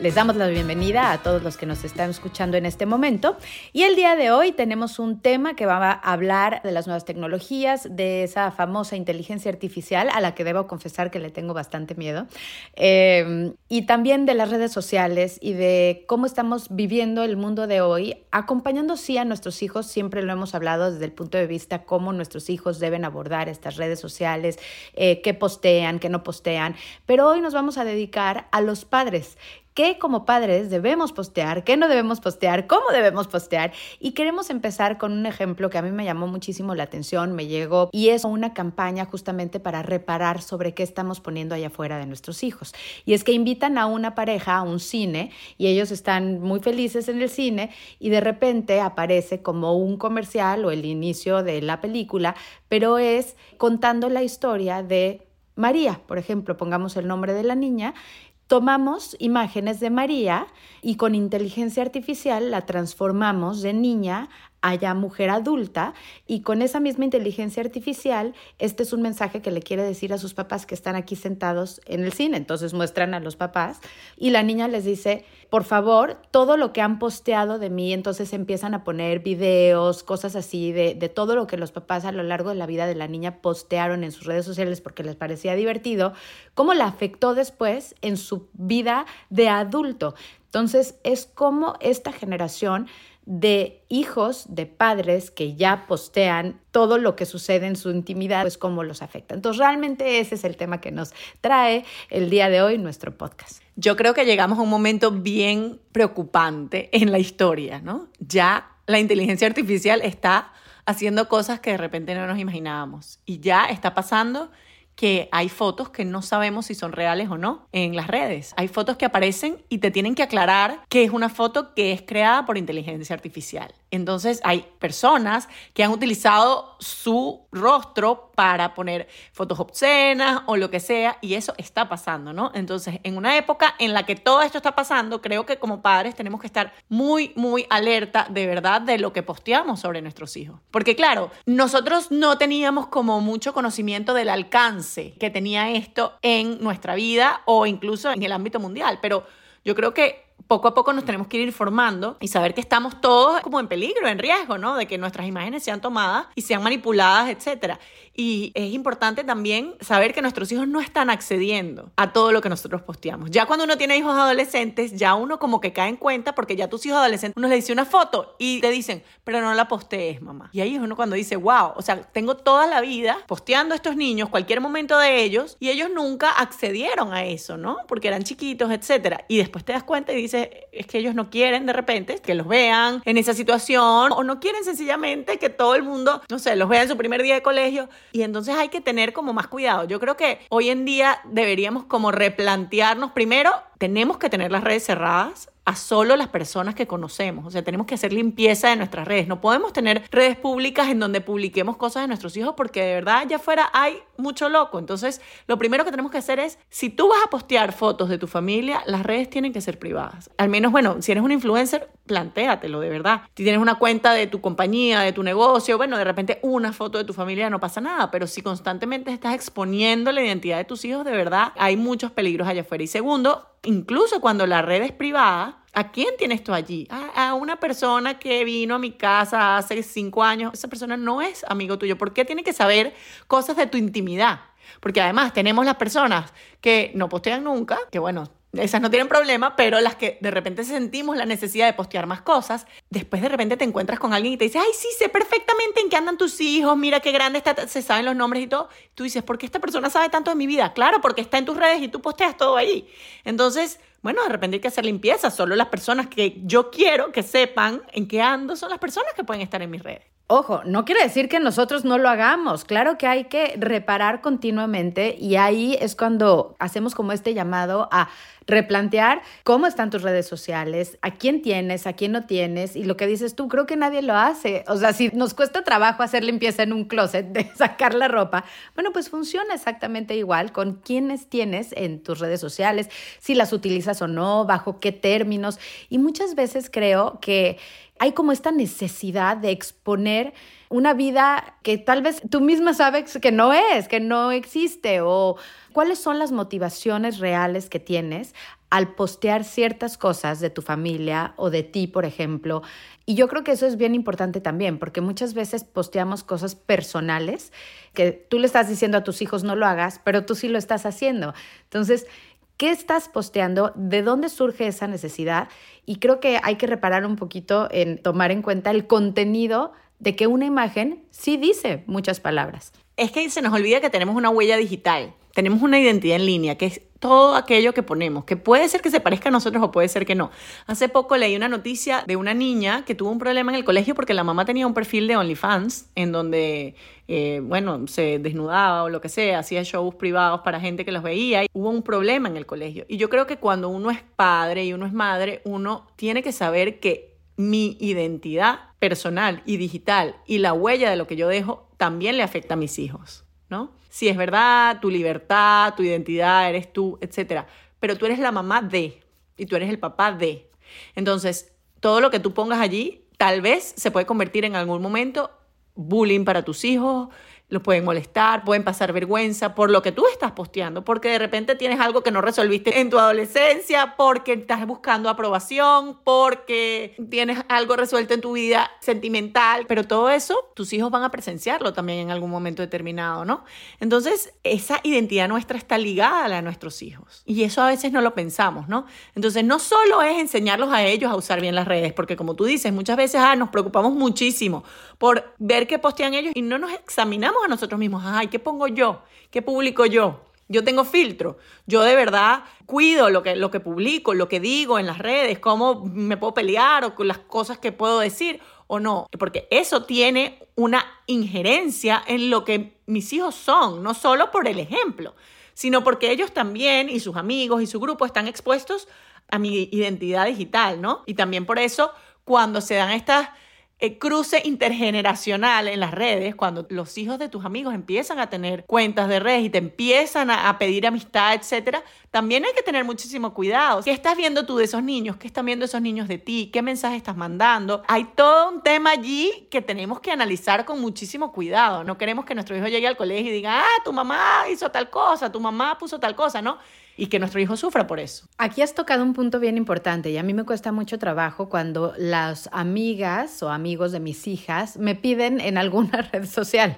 Les damos la bienvenida a todos los que nos están escuchando en este momento. Y el día de hoy tenemos un tema que va a hablar de las nuevas tecnologías, de esa famosa inteligencia artificial a la que debo confesar que le tengo bastante miedo, eh, y también de las redes sociales y de cómo estamos viviendo el mundo de hoy, acompañando sí a nuestros hijos, siempre lo hemos hablado desde el punto de vista cómo nuestros hijos deben abordar estas redes sociales, eh, qué postean, qué no postean, pero hoy nos vamos a dedicar a los padres qué como padres debemos postear, qué no debemos postear, cómo debemos postear. Y queremos empezar con un ejemplo que a mí me llamó muchísimo la atención, me llegó, y es una campaña justamente para reparar sobre qué estamos poniendo allá afuera de nuestros hijos. Y es que invitan a una pareja a un cine y ellos están muy felices en el cine y de repente aparece como un comercial o el inicio de la película, pero es contando la historia de María, por ejemplo, pongamos el nombre de la niña, tomamos imágenes de María y con inteligencia artificial la transformamos de niña a ya mujer adulta y con esa misma inteligencia artificial, este es un mensaje que le quiere decir a sus papás que están aquí sentados en el cine. Entonces muestran a los papás y la niña les dice, por favor, todo lo que han posteado de mí, entonces empiezan a poner videos, cosas así, de, de todo lo que los papás a lo largo de la vida de la niña postearon en sus redes sociales porque les parecía divertido, cómo la afectó después en su vida de adulto. Entonces es como esta generación de hijos de padres que ya postean todo lo que sucede en su intimidad, pues cómo los afecta. Entonces, realmente ese es el tema que nos trae el día de hoy nuestro podcast. Yo creo que llegamos a un momento bien preocupante en la historia, ¿no? Ya la inteligencia artificial está haciendo cosas que de repente no nos imaginábamos y ya está pasando que hay fotos que no sabemos si son reales o no en las redes. Hay fotos que aparecen y te tienen que aclarar que es una foto que es creada por inteligencia artificial. Entonces hay personas que han utilizado su rostro para poner fotos obscenas o lo que sea y eso está pasando, ¿no? Entonces, en una época en la que todo esto está pasando, creo que como padres tenemos que estar muy, muy alerta de verdad de lo que posteamos sobre nuestros hijos. Porque claro, nosotros no teníamos como mucho conocimiento del alcance que tenía esto en nuestra vida o incluso en el ámbito mundial, pero yo creo que poco a poco nos tenemos que ir informando y saber que estamos todos como en peligro, en riesgo, ¿no? De que nuestras imágenes sean tomadas y sean manipuladas, etcétera. Y es importante también saber que nuestros hijos no están accediendo a todo lo que nosotros posteamos. Ya cuando uno tiene hijos adolescentes, ya uno como que cae en cuenta porque ya tus hijos adolescentes, uno le dice una foto y te dicen, pero no la postees, mamá. Y ahí es uno cuando dice, wow, o sea, tengo toda la vida posteando a estos niños, cualquier momento de ellos, y ellos nunca accedieron a eso, ¿no? Porque eran chiquitos, etcétera. Y después te das cuenta y dices, es que ellos no quieren de repente que los vean en esa situación o no quieren sencillamente que todo el mundo, no sé, los vea en su primer día de colegio. Y entonces hay que tener como más cuidado. Yo creo que hoy en día deberíamos como replantearnos primero, tenemos que tener las redes cerradas a solo las personas que conocemos. O sea, tenemos que hacer limpieza de nuestras redes. No podemos tener redes públicas en donde publiquemos cosas de nuestros hijos porque de verdad allá afuera hay mucho loco. Entonces, lo primero que tenemos que hacer es, si tú vas a postear fotos de tu familia, las redes tienen que ser privadas. Al menos, bueno, si eres un influencer, plantéatelo de verdad. Si tienes una cuenta de tu compañía, de tu negocio, bueno, de repente una foto de tu familia no pasa nada, pero si constantemente estás exponiendo la identidad de tus hijos, de verdad hay muchos peligros allá afuera. Y segundo, incluso cuando la red es privada, ¿A quién tienes tú allí? A, una persona que vino a mi casa hace cinco años. Esa persona no es amigo tuyo. ¿Por qué tiene que saber cosas de tu intimidad? Porque además tenemos las personas que no postean nunca, que bueno, esas no tienen problema, pero las que de repente sentimos la necesidad de postear más cosas, después de repente te encuentras con alguien y te dice, ay, sí, sé perfectamente en qué andan tus hijos, mira qué grande está, se saben los nombres y todo. Tú dices, ¿por qué esta persona sabe tanto de mi vida? Claro, porque está en tus redes y tú posteas todo ahí. Entonces, bueno, de repente hay que hacer limpieza. Solo las personas que yo quiero que sepan en qué ando son las personas que pueden estar en mis redes. Ojo, no quiere decir que nosotros no lo hagamos. Claro que hay que reparar continuamente y ahí es cuando hacemos como este llamado a replantear cómo están tus redes sociales, a quién tienes, a quién no tienes y lo que dices tú, creo que nadie lo hace. O sea, si nos cuesta trabajo hacer limpieza en un closet, de sacar la ropa, bueno, pues funciona exactamente igual con quiénes tienes en tus redes sociales, si las utilizas o no, bajo qué términos. Y muchas veces creo que hay como esta necesidad de exponer una vida que tal vez tú misma sabes que no es, que no existe, o cuáles son las motivaciones reales que tienes al postear ciertas cosas de tu familia o de ti, por ejemplo. Y yo creo que eso es bien importante también, porque muchas veces posteamos cosas personales que tú le estás diciendo a tus hijos no lo hagas, pero tú sí lo estás haciendo. Entonces, ¿qué estás posteando? ¿De dónde surge esa necesidad? Y creo que hay que reparar un poquito en tomar en cuenta el contenido de que una imagen sí dice muchas palabras. Es que se nos olvida que tenemos una huella digital, tenemos una identidad en línea, que es todo aquello que ponemos, que puede ser que se parezca a nosotros o puede ser que no. Hace poco leí una noticia de una niña que tuvo un problema en el colegio porque la mamá tenía un perfil de OnlyFans en donde, eh, bueno, se desnudaba o lo que sea, hacía shows privados para gente que los veía. Y hubo un problema en el colegio. Y yo creo que cuando uno es padre y uno es madre, uno tiene que saber que mi identidad personal y digital y la huella de lo que yo dejo también le afecta a mis hijos, ¿no? Si es verdad, tu libertad, tu identidad, eres tú, etcétera, pero tú eres la mamá de y tú eres el papá de. Entonces, todo lo que tú pongas allí tal vez se puede convertir en algún momento bullying para tus hijos, los pueden molestar, pueden pasar vergüenza por lo que tú estás posteando, porque de repente tienes algo que no resolviste en tu adolescencia, porque estás buscando aprobación, porque tienes algo resuelto en tu vida sentimental, pero todo eso tus hijos van a presenciarlo también en algún momento determinado, ¿no? Entonces, esa identidad nuestra está ligada a la de nuestros hijos y eso a veces no lo pensamos, ¿no? Entonces, no solo es enseñarlos a ellos a usar bien las redes, porque como tú dices, muchas veces ah, nos preocupamos muchísimo por ver qué postean ellos y no nos examinamos a nosotros mismos, ay, ¿qué pongo yo? ¿Qué publico yo? Yo tengo filtro. Yo de verdad cuido lo que, lo que publico, lo que digo en las redes, cómo me puedo pelear o las cosas que puedo decir o no. Porque eso tiene una injerencia en lo que mis hijos son, no solo por el ejemplo, sino porque ellos también y sus amigos y su grupo están expuestos a mi identidad digital, ¿no? Y también por eso cuando se dan estas el cruce intergeneracional en las redes, cuando los hijos de tus amigos empiezan a tener cuentas de redes y te empiezan a, pedir amistad, etcétera, también hay que tener muchísimo cuidado. ¿Qué estás viendo tú de esos niños? ¿Qué están viendo esos niños de ti? ¿Qué mensaje estás mandando? Hay todo un tema allí que tenemos que analizar con muchísimo cuidado. No queremos que nuestro hijo llegue al colegio y diga, ah, tu mamá hizo tal cosa, tu mamá puso tal cosa, ¿no? y que nuestro hijo sufra por eso. Aquí has tocado un punto bien importante y a mí me cuesta mucho trabajo cuando las amigas o amigos de mis hijas me piden en alguna red social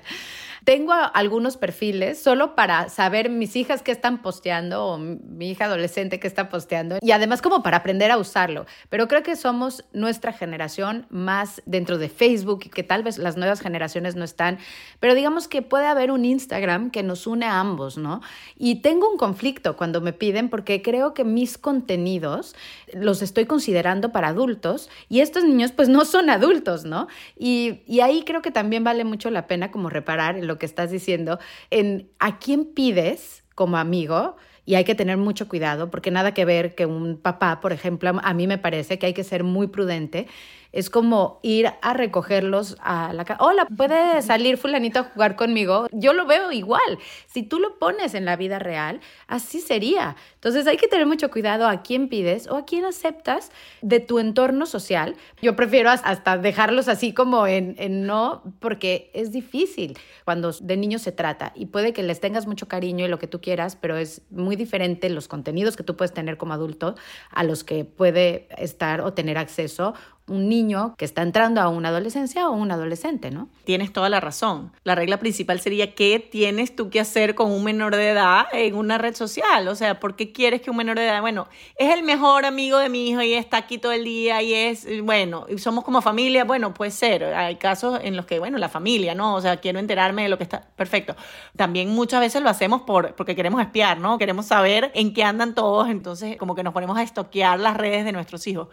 tengo algunos perfiles solo para saber mis hijas qué están posteando o mi hija adolescente qué está posteando y además como para aprender a usarlo. Pero creo que somos nuestra generación más dentro de Facebook y que tal vez las nuevas generaciones no están, pero digamos que puede haber un Instagram que nos une a ambos, ¿no? Y tengo un conflicto cuando me piden porque creo que mis contenidos los estoy considerando para adultos y estos niños pues no son adultos, ¿no? Y, y ahí creo que también vale mucho la pena como reparar en lo que estás diciendo, en a quién pides como amigo, y hay que tener mucho cuidado porque nada que ver que un papá, por ejemplo, a mí me parece que hay que ser muy prudente es como ir a recogerlos a la casa. Hola, ¿puede salir fulanito a jugar conmigo? Yo lo veo igual. Si tú lo pones en la vida real, así sería. Entonces hay que tener mucho cuidado a quién pides o a quién aceptas de tu entorno social. Yo prefiero hasta dejarlos así como en, en no, porque es difícil cuando de niños se trata y puede que les tengas mucho cariño y lo que tú quieras, pero es muy diferente los contenidos que tú puedes tener como adulto a los que puede estar o tener acceso un niño que está entrando a una adolescencia o un adolescente, ¿no? Tienes toda la razón. La regla principal sería qué tienes tú que hacer con un menor de edad en una red social. O sea, ¿por qué quieres que un menor de edad, bueno, es el mejor amigo de mi hijo y está aquí todo el día y es, bueno, somos como familia? Bueno, puede ser. Hay casos en los que, bueno, la familia, ¿no? O sea, quiero enterarme de lo que está. Perfecto. También muchas veces lo hacemos por, porque queremos espiar, ¿no? Queremos saber en qué andan todos. Entonces, como que nos ponemos a estoquear las redes de nuestros hijos.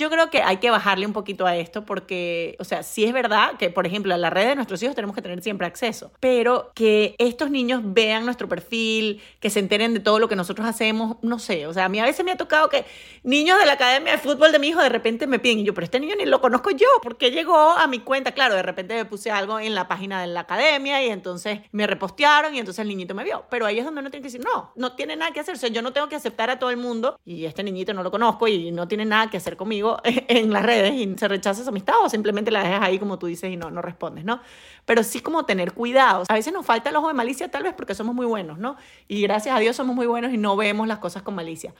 Yo creo que hay que bajarle un poquito a esto porque, o sea, sí es verdad que, por ejemplo, a la red de nuestros hijos tenemos que tener siempre acceso, pero que estos niños vean nuestro perfil, que se enteren de todo lo que nosotros hacemos, no sé, o sea, a mí a veces me ha tocado que niños de la academia de fútbol de mi hijo de repente me piden, y yo, pero este niño ni lo conozco yo, porque llegó a mi cuenta, claro, de repente me puse algo en la página de la academia y entonces me repostearon y entonces el niñito me vio, pero ahí es donde uno tiene que decir, no, no tiene nada que hacer, o sea, yo no tengo que aceptar a todo el mundo y este niñito no lo conozco y no tiene nada que hacer conmigo en las redes y se rechaza esa amistad o simplemente la dejas ahí como tú dices y no, no respondes, ¿no? Pero sí como tener cuidado. A veces nos falta el ojo de malicia tal vez porque somos muy buenos, ¿no? Y gracias a Dios somos muy buenos y no vemos las cosas con malicia.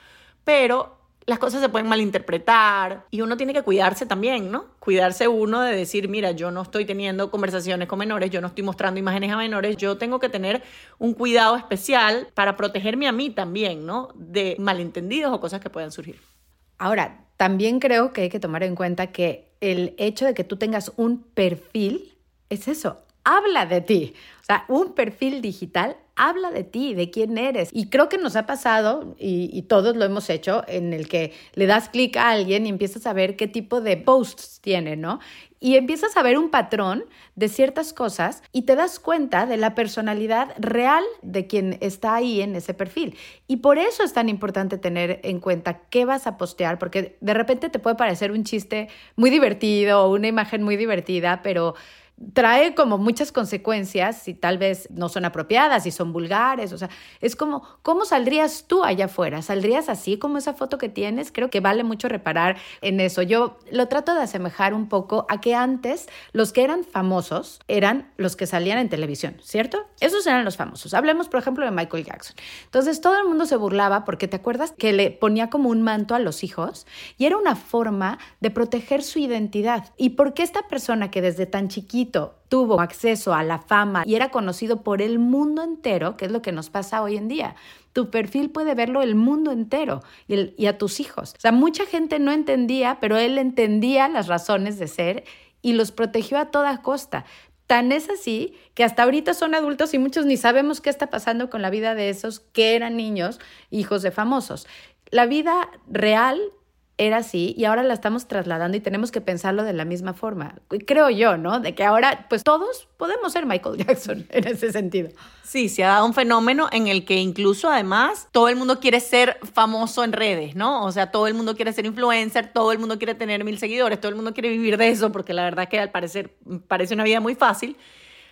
Pero las cosas se pueden malinterpretar y uno tiene que cuidarse también, ¿no? Cuidarse uno de decir, mira, yo no estoy teniendo conversaciones con menores, yo no estoy mostrando imágenes a menores, yo tengo que tener un cuidado especial para protegerme a mí también, ¿no? De malentendidos o cosas que puedan surgir. Ahora, también creo que hay que tomar en cuenta que el hecho de que tú tengas un perfil es eso, habla de ti. O sea, un perfil digital habla de ti, de quién eres. Y creo que nos ha pasado, y, todos lo hemos hecho, en el que le das clic a alguien y empiezas a ver qué tipo de posts tiene, ¿no? Y empiezas a ver un patrón de ciertas cosas y te das cuenta de la personalidad real de quien está ahí en ese perfil. Y por eso es tan importante tener en cuenta qué vas a postear, porque de repente te puede parecer un chiste muy divertido o una imagen muy divertida, pero trae como muchas consecuencias si tal vez no son apropiadas, si son vulgares, o sea, es como, ¿cómo saldrías tú allá afuera? ¿Saldrías así como esa foto que tienes? Creo que vale mucho reparar en eso. Yo lo trato de asemejar un poco a que antes los que eran famosos eran los que salían en televisión, ¿cierto? Esos eran los famosos. Hablemos, por ejemplo, de Michael Jackson. Entonces, todo el mundo se burlaba porque te acuerdas que le ponía como un manto a los hijos y era una forma de proteger su identidad. ¿Y por qué esta persona que desde tan tuvo acceso a la fama y era conocido por el mundo entero, que es lo que nos pasa hoy en día. Tu perfil puede verlo el mundo entero y, y a tus hijos. O sea, mucha gente no entendía, pero él entendía las razones de ser y los protegió a toda costa. Tan es así que hasta ahorita son adultos y muchos ni sabemos qué está pasando con la vida de esos que eran niños, hijos de famosos. La vida real era así y ahora la estamos trasladando y tenemos que pensarlo de la misma forma. Creo yo, ¿no? De que ahora, pues todos podemos ser Michael Jackson en ese sentido. Sí, se ha dado un fenómeno en el que incluso además todo el mundo quiere ser famoso en redes, ¿no? O sea, todo el mundo quiere ser influencer, todo el mundo quiere tener mil seguidores, todo el mundo quiere vivir de eso, porque la verdad que al parecer parece una vida muy fácil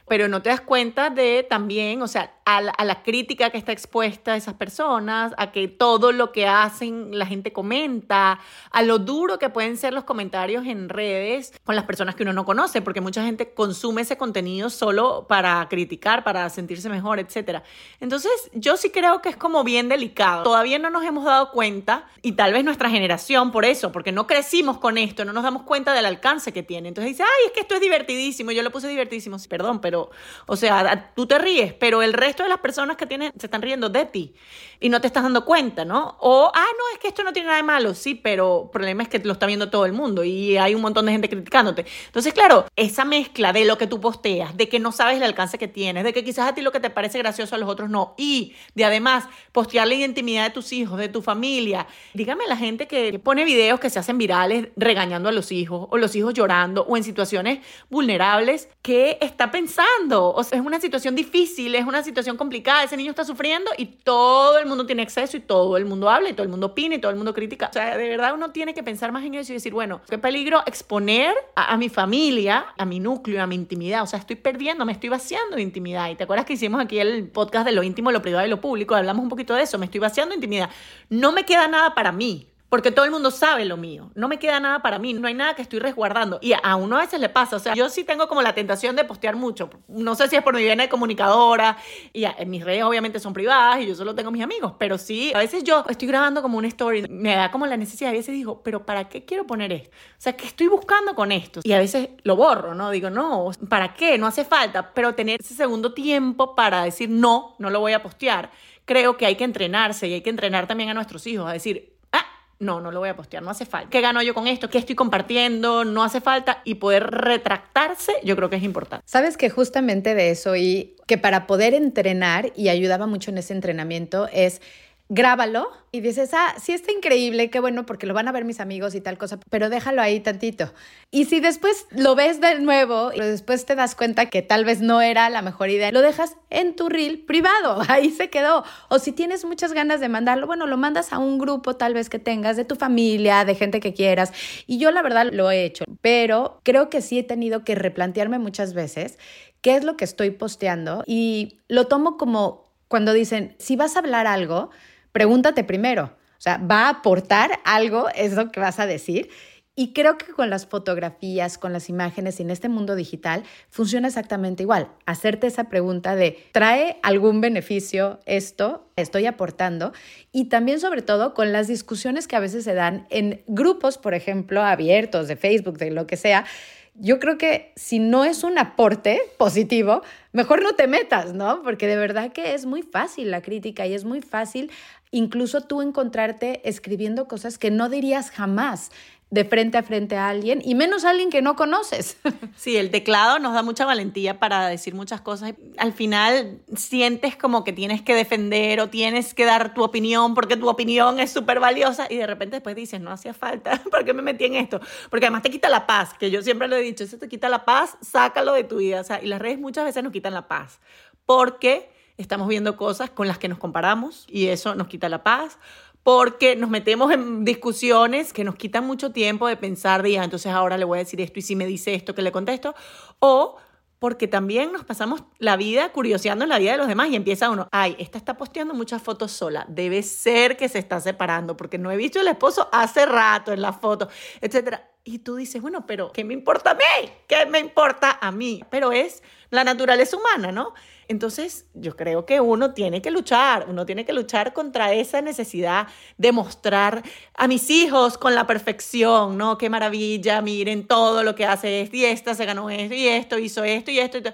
pero no te das cuenta de también, o sea, a la, crítica que está expuesta a esas personas, a que todo lo que hacen la gente comenta, a lo duro que pueden ser los comentarios en redes con las personas que uno no conoce, porque mucha gente consume ese contenido solo para criticar, para sentirse mejor, etc. Entonces, yo sí creo que es como bien delicado. Todavía no nos hemos dado cuenta, y tal vez nuestra generación por eso, porque no crecimos con esto, no nos damos cuenta del alcance que tiene. Entonces dice, ay, es que esto es divertidísimo, yo lo puse divertidísimo, perdón, pero o sea, tú te ríes, pero el resto de las personas que tienen se están riendo de ti y no te estás dando cuenta, ¿no? O, ah, no, es que esto no tiene nada de malo, sí, pero el problema es que lo está viendo todo el mundo y hay un montón de gente criticándote. Entonces, claro, esa mezcla de lo que tú posteas, de que no sabes el alcance que tienes, de que quizás a ti lo que te parece gracioso a los otros no, y de además postear la intimidad de tus hijos, de tu familia. Dígame la gente que pone videos que se hacen virales regañando a los hijos o los hijos llorando o en situaciones vulnerables, ¿qué está pensando? O sea, es una situación difícil, es una situación complicada, ese niño está sufriendo y todo el mundo tiene acceso y todo el mundo habla y todo el mundo opina y todo el mundo critica. O sea, de verdad uno tiene que pensar más en eso y decir, bueno, qué peligro exponer a, mi familia, a mi núcleo, a mi intimidad. O sea, estoy perdiendo, me estoy vaciando de intimidad. Y te acuerdas que hicimos aquí el podcast de lo íntimo, lo privado y lo público, hablamos un poquito de eso, me estoy vaciando de intimidad. No me queda nada para mí porque todo el mundo sabe lo mío. No me queda nada para mí, no hay nada que estoy resguardando. Y a uno a veces le pasa, o sea, yo sí tengo como la tentación de postear mucho. No sé si es por mi vida de comunicadora, y en mis redes obviamente son privadas y yo solo tengo mis amigos, pero sí, a veces yo estoy grabando como una story, me da como la necesidad, a veces digo, pero ¿para qué quiero poner esto? O sea, ¿qué estoy buscando con esto? Y a veces lo borro, ¿no? Digo, no, ¿para qué? No hace falta, pero tener ese segundo tiempo para decir, no, no lo voy a postear. Creo que hay que entrenarse y hay que entrenar también a nuestros hijos a decir, no, no lo voy a postear, no hace falta. ¿Qué gano yo con esto? ¿Qué estoy compartiendo? No hace falta. Y poder retractarse, yo creo que es importante. Sabes que justamente de eso y que para poder entrenar, y ayudaba mucho en ese entrenamiento, es grábalo y dices, ah, sí está increíble, qué bueno, porque lo van a ver mis amigos y tal cosa, pero déjalo ahí tantito. Y si después lo ves de nuevo, y después te das cuenta que tal vez no era la mejor idea, lo dejas en tu reel privado, ahí se quedó. O si tienes muchas ganas de mandarlo, bueno, lo mandas a un grupo tal vez que tengas de tu familia, de gente que quieras. Y yo la verdad lo he hecho, pero creo que sí he tenido que replantearme muchas veces qué es lo que estoy posteando y lo tomo como cuando dicen, si vas a hablar algo, pregúntate primero, o sea, ¿va a aportar algo eso que vas a decir? Y creo que con las fotografías, con las imágenes y en este mundo digital funciona exactamente igual. Hacerte esa pregunta de, ¿trae algún beneficio esto? ¿Estoy aportando? Y también sobre todo con las discusiones que a veces se dan en grupos, por ejemplo, abiertos de Facebook, de lo que sea. Yo creo que si no es un aporte positivo, mejor no te metas, ¿no? Porque de verdad que es muy fácil la crítica y es muy fácil incluso tú encontrarte escribiendo cosas que no dirías jamás de frente a frente a alguien y menos a alguien que no conoces. Sí, el teclado nos da mucha valentía para decir muchas cosas. Al final sientes como que tienes que defender o tienes que dar tu opinión porque tu opinión es súper valiosa y de repente después dices, no hacía falta, ¿por qué me metí en esto? Porque además te quita la paz, que yo siempre lo he dicho, eso te quita la paz, sácalo de tu vida. O sea, y las redes muchas veces nos quitan la paz porque estamos viendo cosas con las que nos comparamos y eso nos quita la paz porque nos metemos en discusiones que nos quitan mucho tiempo de pensar, de, entonces ahora le voy a decir esto y si me dice esto, que le contesto, o porque también nos pasamos la vida curioseando en la vida de los demás y empieza uno, ay, esta está posteando muchas fotos sola, debe ser que se está separando porque no he visto el esposo hace rato en la foto, etcétera. Y tú dices, bueno, pero ¿qué me importa a mí? ¿Qué me importa a mí? Pero es la naturaleza humana, ¿no? Entonces, yo creo que uno tiene que luchar, uno tiene que luchar contra esa necesidad de mostrar a mis hijos con la perfección, ¿no? Qué maravilla, miren todo lo que hace este y esta se ganó esto y esto, hizo esto y esto. Y esto.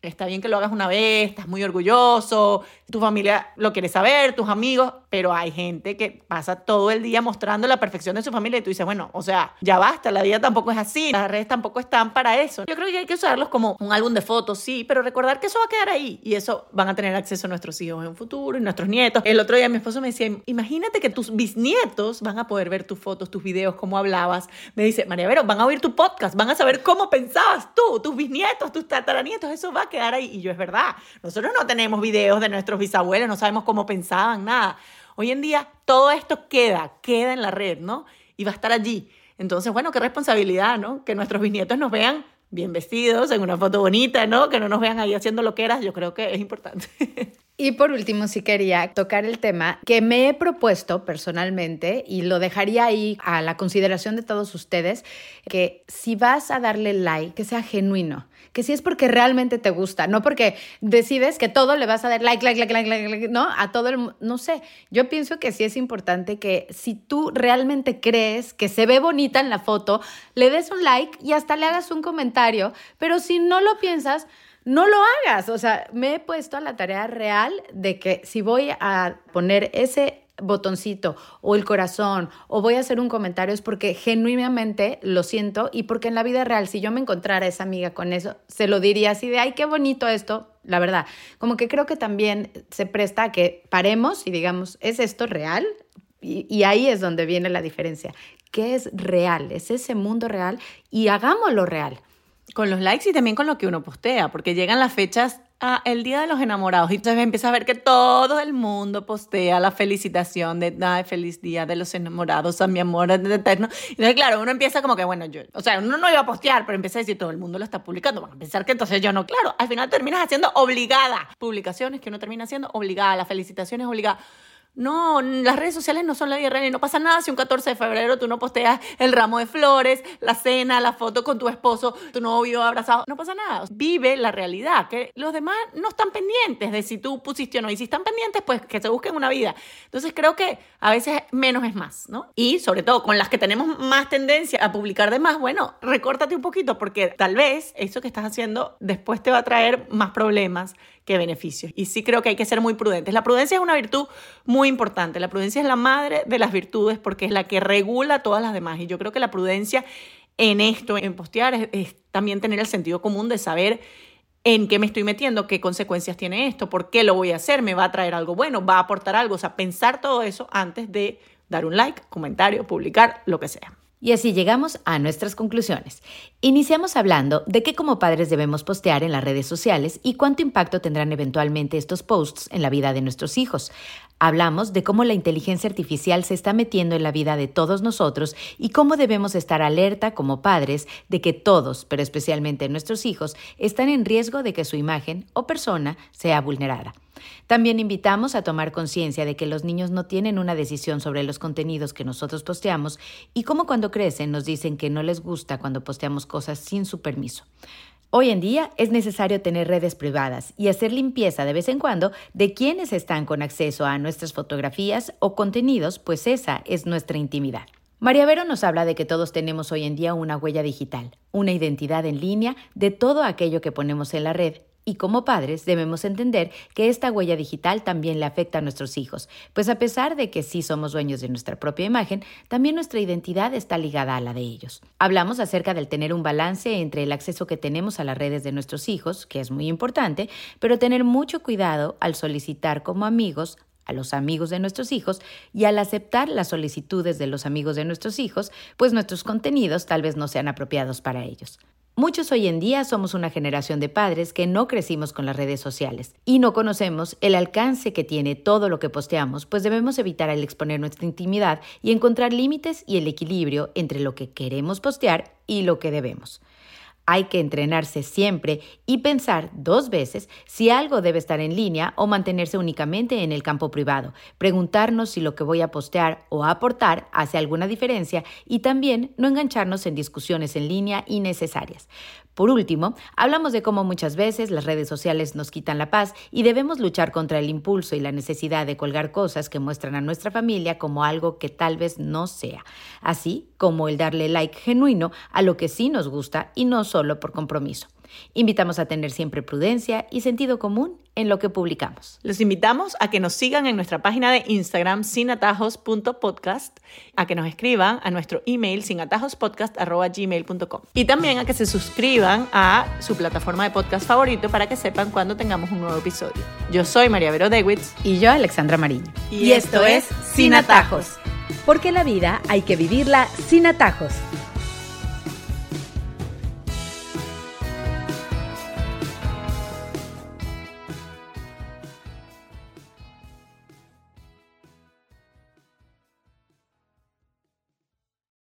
Está bien que lo hagas una vez, estás muy orgulloso, tu familia lo quiere saber, tus amigos, pero hay gente que pasa todo el día mostrando la perfección de su familia y tú dices, bueno, o sea, ya basta, la vida tampoco es así, las redes tampoco están para eso. Yo creo que hay que usarlos como un álbum de fotos, sí, pero recordar que eso va a quedar ahí y eso van a tener acceso a nuestros hijos en un futuro y nuestros nietos. El otro día mi esposo me decía, imagínate que tus bisnietos van a poder ver tus fotos, tus videos, cómo hablabas. Me dice, María Vero, van a oír tu podcast, van a saber cómo pensabas tú, tus bisnietos, tus tataranietos, eso va a quedar ahí. Y yo es verdad, nosotros no tenemos videos de nuestros bisabuelos, no sabemos cómo pensaban, nada. Hoy en día todo esto queda, queda en la red, ¿no? Y va a estar allí. Entonces, bueno, qué responsabilidad, ¿no? Que nuestros bisnietos nos vean bien vestidos, en una foto bonita, ¿no? Que no nos vean ahí haciendo lo que eras, yo creo que es importante. Y por último, sí quería tocar el tema que me he propuesto personalmente y lo dejaría ahí a la consideración de todos ustedes, que si vas a darle like, que sea genuino, que si es porque realmente te gusta, no porque decides que todo le vas a dar like, like, like, like, like, ¿no? A todo el, no sé, yo pienso que sí es importante que si tú realmente crees que se ve bonita en la foto, le des un like y hasta le hagas un comentario, pero si no lo piensas, no lo hagas. O sea, me he puesto a la tarea real de que si voy a poner ese botoncito o el corazón o voy a hacer un comentario es porque genuinamente lo siento y porque en la vida real si yo me encontrara esa amiga con eso se lo diría así de ay qué bonito esto la verdad. Como que creo que también se presta a que paremos y digamos es esto real y, y ahí es donde viene la diferencia. Qué es real es ese mundo real y hagámoslo real con los likes y también con lo que uno postea, porque llegan las fechas a el Día de los Enamorados y entonces empieza a ver que todo el mundo postea la felicitación de Ay, feliz día de los enamorados, a mi amor eterno. Entonces, claro, uno empieza como que, bueno, yo, o sea, uno no iba a postear, pero empieza a decir, todo el mundo lo está publicando, van a pensar que entonces yo no, claro, al final terminas haciendo obligada publicaciones que uno termina haciendo obligada, las felicitaciones obligadas. No, las redes sociales no son la vida real y no pasa nada si un 14 de febrero tú no posteas el ramo de flores, la cena, la foto con tu esposo, tu novio abrazado. No pasa nada. Vive la realidad, que los demás no están pendientes de si tú pusiste o no. Y si están pendientes, pues que se busquen una vida. Entonces creo que a veces menos es más, ¿no? Y sobre todo con las que tenemos más tendencia a publicar de más, bueno, recórtate un poquito porque tal vez eso que estás haciendo después te va a traer más problemas que beneficios. Y sí creo que hay que ser muy prudentes. La prudencia es una virtud muy importante. La prudencia es la madre de las virtudes porque es la que regula todas las demás. Y yo creo que la prudencia en esto, en postear, es, también tener el sentido común de saber en qué me estoy metiendo, qué consecuencias tiene esto, por qué lo voy a hacer, me va a traer algo bueno, va a aportar algo. O sea, pensar todo eso antes de dar un like, comentario, publicar, lo que sea. Y así llegamos a nuestras conclusiones. Iniciamos hablando de qué como padres debemos postear en las redes sociales y cuánto impacto tendrán eventualmente estos posts en la vida de nuestros hijos. Hablamos de cómo la inteligencia artificial se está metiendo en la vida de todos nosotros y cómo debemos estar alerta como padres de que todos, pero especialmente nuestros hijos, están en riesgo de que su imagen o persona sea vulnerada. También invitamos a tomar conciencia de que los niños no tienen una decisión sobre los contenidos que nosotros posteamos y cómo cuando crecen nos dicen que no les gusta cuando posteamos cosas sin su permiso. Hoy en día es necesario tener redes privadas y hacer limpieza de vez en cuando de quienes están con acceso a nuestras fotografías o contenidos, pues esa es nuestra intimidad. María Vero nos habla de que todos tenemos hoy en día una huella digital, una identidad en línea de todo aquello que ponemos en la red y como padres debemos entender que esta huella digital también le afecta a nuestros hijos, pues a pesar de que sí somos dueños de nuestra propia imagen, también nuestra identidad está ligada a la de ellos. Hablamos acerca del tener un balance entre el acceso que tenemos a las redes de nuestros hijos, que es muy importante, pero tener mucho cuidado al solicitar como amigos a los amigos de nuestros hijos y al aceptar las solicitudes de los amigos de nuestros hijos, pues nuestros contenidos tal vez no sean apropiados para ellos. Muchos hoy en día somos una generación de padres que no crecimos con las redes sociales y no conocemos el alcance que tiene todo lo que posteamos, pues debemos evitar el exponer nuestra intimidad y encontrar límites y el equilibrio entre lo que queremos postear y lo que debemos. Hay que entrenarse siempre y pensar dos veces si algo debe estar en línea o mantenerse únicamente en el campo privado, preguntarnos si lo que voy a postear o aportar hace alguna diferencia y también no engancharnos en discusiones en línea innecesarias. Por último, hablamos de cómo muchas veces las redes sociales nos quitan la paz y debemos luchar contra el impulso y la necesidad de colgar cosas que muestran a nuestra familia como algo que tal vez no sea, así como el darle like genuino a lo que sí nos gusta y no solo por compromiso. Invitamos a tener siempre prudencia y sentido común en lo que publicamos. Los invitamos a que nos sigan en nuestra página de Instagram sinatajos.podcast, a que nos escriban a nuestro email sinatajospodcast.gmail.com y también a que se suscriban a su plataforma de podcast favorito para que sepan cuando tengamos un nuevo episodio. Yo soy María Vero Dewitz y yo Alexandra Mariño. Y, esto es Sin Atajos. Porque la vida hay que vivirla sin atajos.